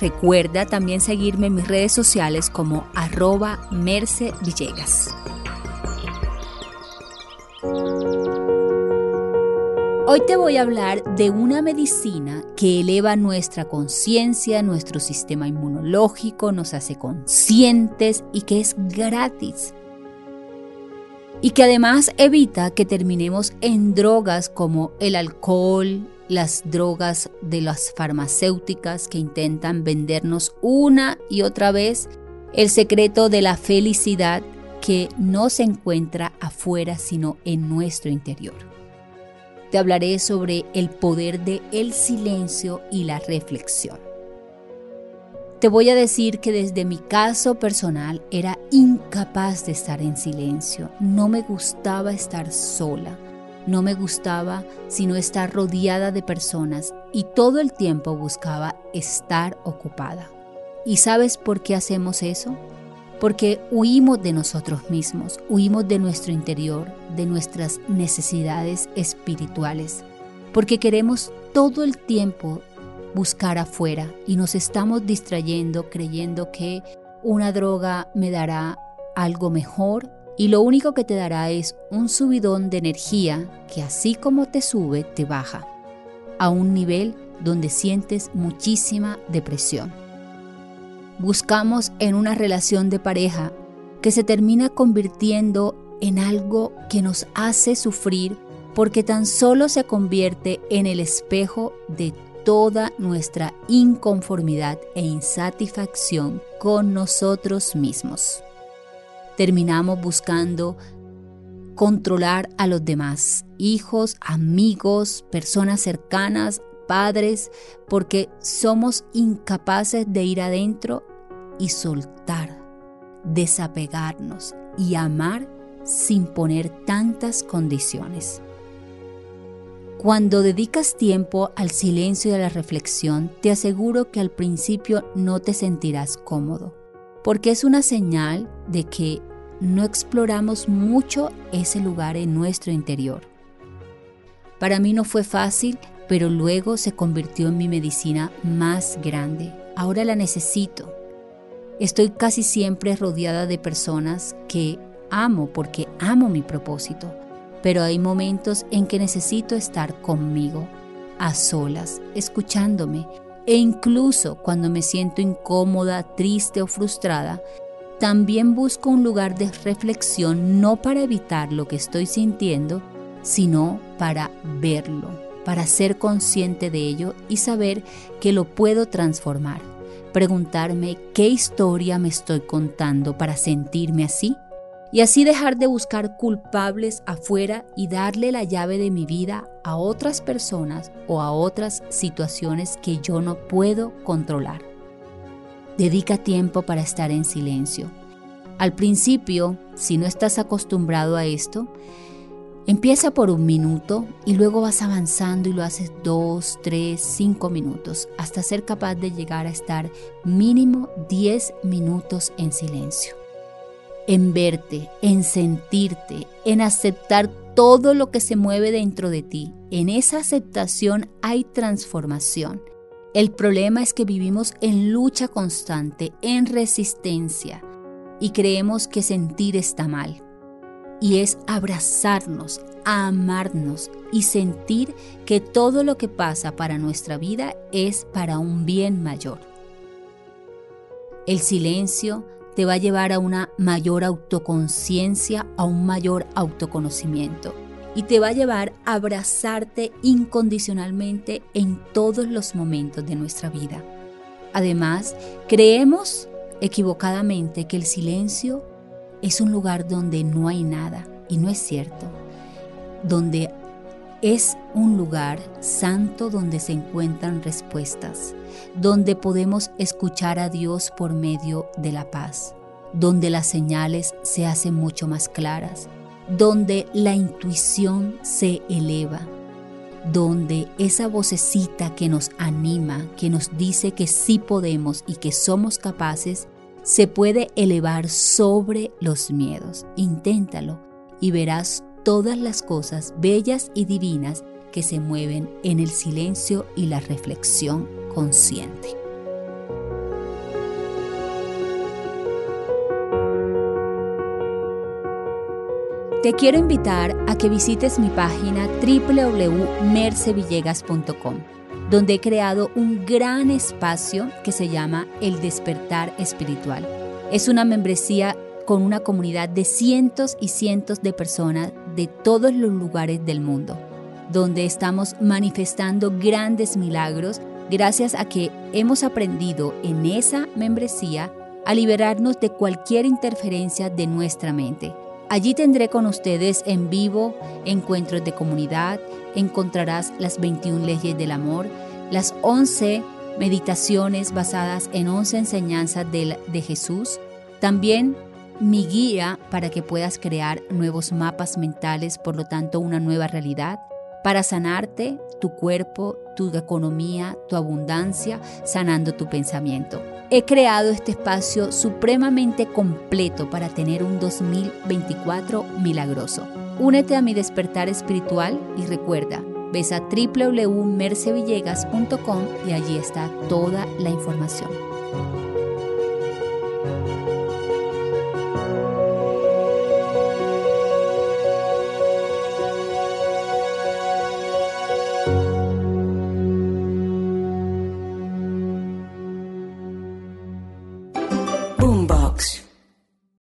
Recuerda también seguirme en mis redes sociales como arroba Merce. Hoy te voy a hablar de una medicina que eleva nuestra conciencia, nuestro sistema inmunológico, nos hace conscientes y que es gratis. Y que además evita que terminemos en drogas como el alcohol, las drogas de las farmacéuticas que intentan vendernos una y otra vez el secreto de la felicidad que no se encuentra afuera sino en nuestro interior. Te hablaré sobre el poder de el silencio y la reflexión. Te voy a decir que desde mi caso personal era incapaz de estar en silencio. No me gustaba estar sola. No me gustaba sino estar rodeada de personas y todo el tiempo buscaba estar ocupada. ¿Y sabes por qué hacemos eso? Porque huimos de nosotros mismos, huimos de nuestro interior, de nuestras necesidades espirituales, porque queremos todo el tiempo buscar afuera y nos estamos distrayendo creyendo que una droga me dará algo mejor y lo único que te dará es un subidón de energía que así como te sube, te baja a un nivel donde sientes muchísima depresión. Buscamos en una relación de pareja que se termina convirtiendo en algo que nos hace sufrir porque tan solo se convierte en el espejo de toda nuestra inconformidad e insatisfacción con nosotros mismos terminamos buscando controlar a los demás, hijos, amigos, personas cercanas, padres, porque somos incapaces de ir adentro y soltar, desapegarnos y amar sin poner tantas condiciones. Cuando dedicas tiempo al silencio y a la reflexión, te aseguro que al principio no te sentirás cómodo porque es una señal de que no exploramos mucho ese lugar en nuestro interior. Para mí no fue fácil, pero luego se convirtió en mi medicina más grande. Ahora la necesito. Estoy casi siempre rodeada de personas que amo porque amo mi propósito, pero hay momentos en que necesito estar conmigo, a solas, escuchándome, e incluso cuando me siento incómoda, triste o frustrada, también busco un lugar de reflexión no para evitar lo que estoy sintiendo, sino para verlo, para ser consciente de ello y saber que lo puedo transformar. Preguntarme qué historia me estoy contando para sentirme así y así dejar de buscar culpables afuera y darle la llave de mi vida a otras personas o a otras situaciones que yo no puedo controlar. Dedica tiempo para estar en silencio. Al principio, si no estás acostumbrado a esto, empieza por un minuto y luego vas avanzando y lo haces dos, tres, cinco minutos hasta ser capaz de llegar a estar mínimo 10 minutos en silencio. En verte, en sentirte, en aceptar todo lo que se mueve dentro de ti. En esa aceptación hay transformación. El problema es que vivimos en lucha constante, en resistencia, y creemos que sentir está mal. Y es abrazarnos, amarnos y sentir que todo lo que pasa para nuestra vida es para un bien mayor. El silencio te va a llevar a una mayor autoconciencia, a un mayor autoconocimiento y te va a llevar a abrazarte incondicionalmente en todos los momentos de nuestra vida. Además, creemos equivocadamente que el silencio es un lugar donde no hay nada y no es cierto, donde es un lugar santo donde se encuentran respuestas, donde podemos escuchar a Dios por medio de la paz, donde las señales se hacen mucho más claras, donde la intuición se eleva, donde esa vocecita que nos anima, que nos dice que sí podemos y que somos capaces, se puede elevar sobre los miedos. Inténtalo y verás todas las cosas bellas y divinas que se mueven en el silencio y la reflexión consciente. Te quiero invitar a que visites mi página www.mercevillegas.com, donde he creado un gran espacio que se llama El Despertar Espiritual. Es una membresía con una comunidad de cientos y cientos de personas de todos los lugares del mundo, donde estamos manifestando grandes milagros gracias a que hemos aprendido en esa membresía a liberarnos de cualquier interferencia de nuestra mente. Allí tendré con ustedes en vivo encuentros de comunidad, encontrarás las 21 leyes del amor, las 11 meditaciones basadas en 11 enseñanzas de, de Jesús, también mi guía para que puedas crear nuevos mapas mentales, por lo tanto una nueva realidad, para sanarte tu cuerpo, tu economía, tu abundancia, sanando tu pensamiento. He creado este espacio supremamente completo para tener un 2024 milagroso. Únete a mi despertar espiritual y recuerda, ves a www.mercevillegas.com y allí está toda la información.